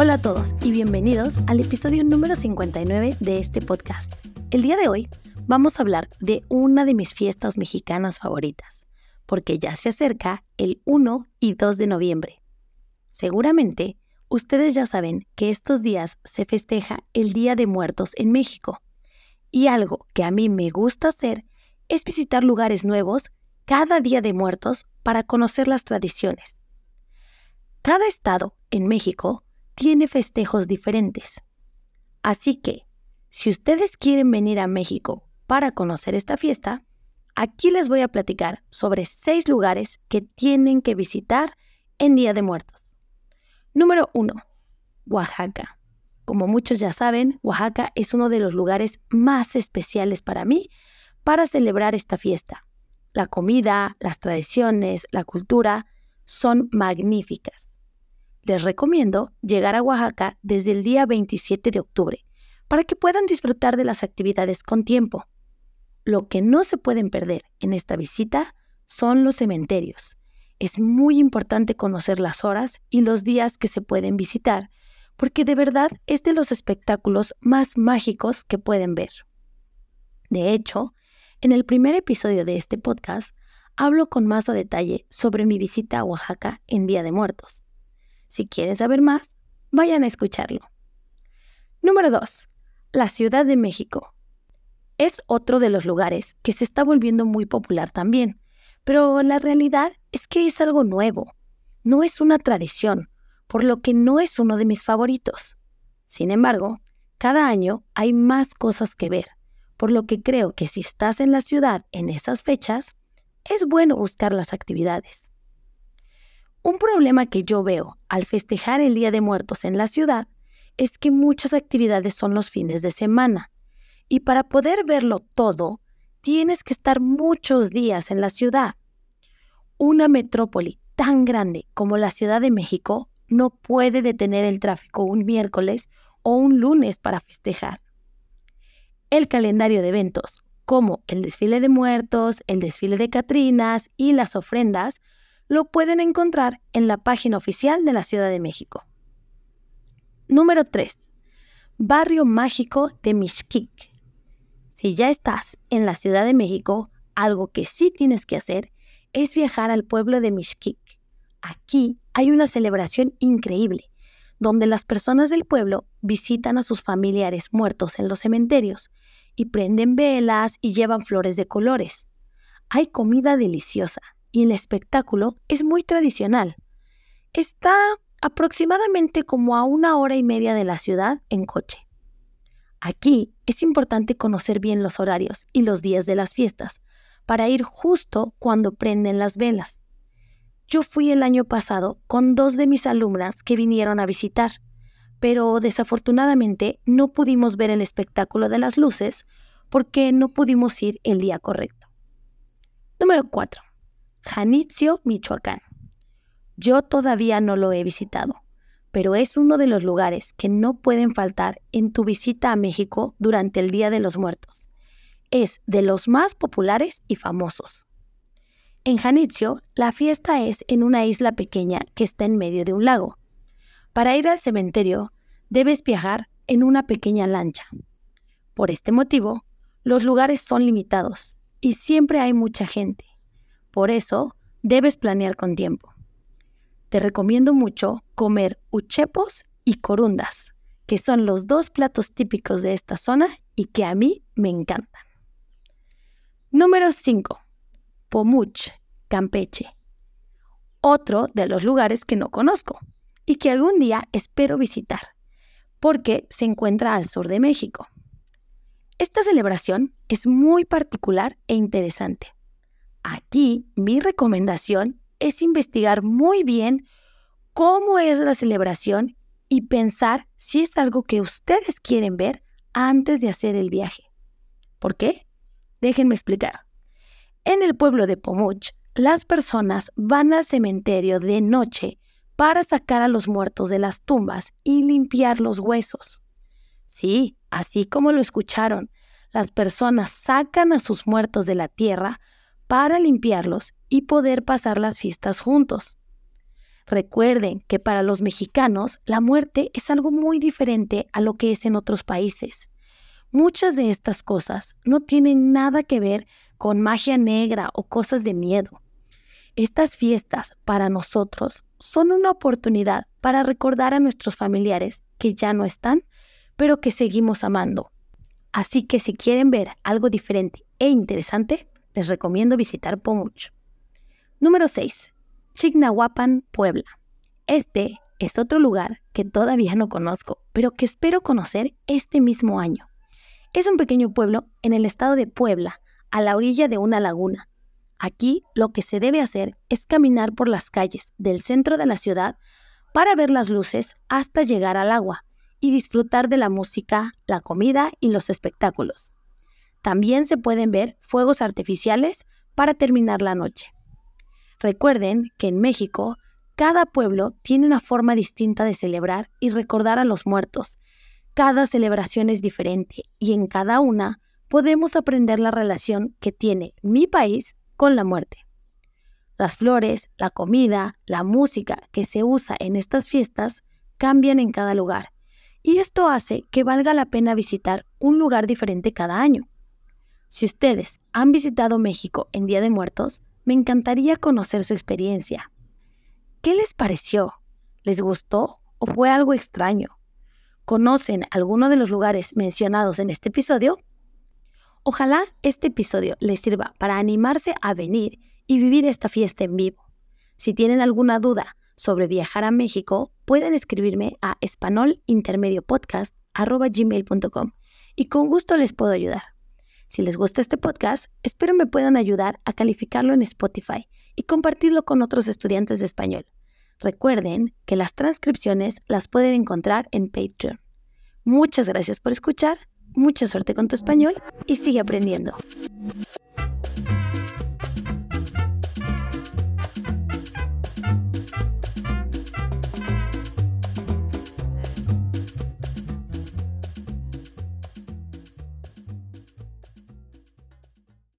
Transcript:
Hola a todos y bienvenidos al episodio número 59 de este podcast. El día de hoy vamos a hablar de una de mis fiestas mexicanas favoritas, porque ya se acerca el 1 y 2 de noviembre. Seguramente ustedes ya saben que estos días se festeja el Día de Muertos en México. Y algo que a mí me gusta hacer es visitar lugares nuevos cada Día de Muertos para conocer las tradiciones. Cada estado en México tiene festejos diferentes. Así que, si ustedes quieren venir a México para conocer esta fiesta, aquí les voy a platicar sobre seis lugares que tienen que visitar en Día de Muertos. Número 1. Oaxaca. Como muchos ya saben, Oaxaca es uno de los lugares más especiales para mí para celebrar esta fiesta. La comida, las tradiciones, la cultura son magníficas les recomiendo llegar a Oaxaca desde el día 27 de octubre para que puedan disfrutar de las actividades con tiempo. Lo que no se pueden perder en esta visita son los cementerios. Es muy importante conocer las horas y los días que se pueden visitar, porque de verdad es de los espectáculos más mágicos que pueden ver. De hecho, en el primer episodio de este podcast hablo con más a detalle sobre mi visita a Oaxaca en Día de Muertos. Si quieren saber más, vayan a escucharlo. Número 2. La Ciudad de México. Es otro de los lugares que se está volviendo muy popular también, pero la realidad es que es algo nuevo. No es una tradición, por lo que no es uno de mis favoritos. Sin embargo, cada año hay más cosas que ver, por lo que creo que si estás en la ciudad en esas fechas, es bueno buscar las actividades. Un problema que yo veo al festejar el Día de Muertos en la ciudad es que muchas actividades son los fines de semana. Y para poder verlo todo, tienes que estar muchos días en la ciudad. Una metrópoli tan grande como la Ciudad de México no puede detener el tráfico un miércoles o un lunes para festejar. El calendario de eventos, como el desfile de muertos, el desfile de Catrinas y las ofrendas, lo pueden encontrar en la página oficial de la Ciudad de México. Número 3. Barrio Mágico de Mixquic. Si ya estás en la Ciudad de México, algo que sí tienes que hacer es viajar al pueblo de Mixquic. Aquí hay una celebración increíble, donde las personas del pueblo visitan a sus familiares muertos en los cementerios y prenden velas y llevan flores de colores. Hay comida deliciosa y el espectáculo es muy tradicional. Está aproximadamente como a una hora y media de la ciudad en coche. Aquí es importante conocer bien los horarios y los días de las fiestas para ir justo cuando prenden las velas. Yo fui el año pasado con dos de mis alumnas que vinieron a visitar, pero desafortunadamente no pudimos ver el espectáculo de las luces porque no pudimos ir el día correcto. Número 4. Janitzio, Michoacán. Yo todavía no lo he visitado, pero es uno de los lugares que no pueden faltar en tu visita a México durante el Día de los Muertos. Es de los más populares y famosos. En Janitzio, la fiesta es en una isla pequeña que está en medio de un lago. Para ir al cementerio, debes viajar en una pequeña lancha. Por este motivo, los lugares son limitados y siempre hay mucha gente. Por eso, debes planear con tiempo. Te recomiendo mucho comer uchepos y corundas, que son los dos platos típicos de esta zona y que a mí me encantan. Número 5. Pomuch, Campeche. Otro de los lugares que no conozco y que algún día espero visitar, porque se encuentra al sur de México. Esta celebración es muy particular e interesante Aquí mi recomendación es investigar muy bien cómo es la celebración y pensar si es algo que ustedes quieren ver antes de hacer el viaje. ¿Por qué? Déjenme explicar. En el pueblo de Pomuch, las personas van al cementerio de noche para sacar a los muertos de las tumbas y limpiar los huesos. Sí, así como lo escucharon, las personas sacan a sus muertos de la tierra para limpiarlos y poder pasar las fiestas juntos. Recuerden que para los mexicanos la muerte es algo muy diferente a lo que es en otros países. Muchas de estas cosas no tienen nada que ver con magia negra o cosas de miedo. Estas fiestas para nosotros son una oportunidad para recordar a nuestros familiares que ya no están, pero que seguimos amando. Así que si quieren ver algo diferente e interesante, les recomiendo visitar Pomuch. Número 6. Chignahuapan, Puebla. Este es otro lugar que todavía no conozco, pero que espero conocer este mismo año. Es un pequeño pueblo en el estado de Puebla, a la orilla de una laguna. Aquí lo que se debe hacer es caminar por las calles del centro de la ciudad para ver las luces hasta llegar al agua y disfrutar de la música, la comida y los espectáculos. También se pueden ver fuegos artificiales para terminar la noche. Recuerden que en México cada pueblo tiene una forma distinta de celebrar y recordar a los muertos. Cada celebración es diferente y en cada una podemos aprender la relación que tiene mi país con la muerte. Las flores, la comida, la música que se usa en estas fiestas cambian en cada lugar y esto hace que valga la pena visitar un lugar diferente cada año. Si ustedes han visitado México en Día de Muertos, me encantaría conocer su experiencia. ¿Qué les pareció? ¿Les gustó o fue algo extraño? ¿Conocen alguno de los lugares mencionados en este episodio? Ojalá este episodio les sirva para animarse a venir y vivir esta fiesta en vivo. Si tienen alguna duda sobre viajar a México, pueden escribirme a espanolintermediopodcast.com y con gusto les puedo ayudar. Si les gusta este podcast, espero me puedan ayudar a calificarlo en Spotify y compartirlo con otros estudiantes de español. Recuerden que las transcripciones las pueden encontrar en Patreon. Muchas gracias por escuchar, mucha suerte con tu español y sigue aprendiendo.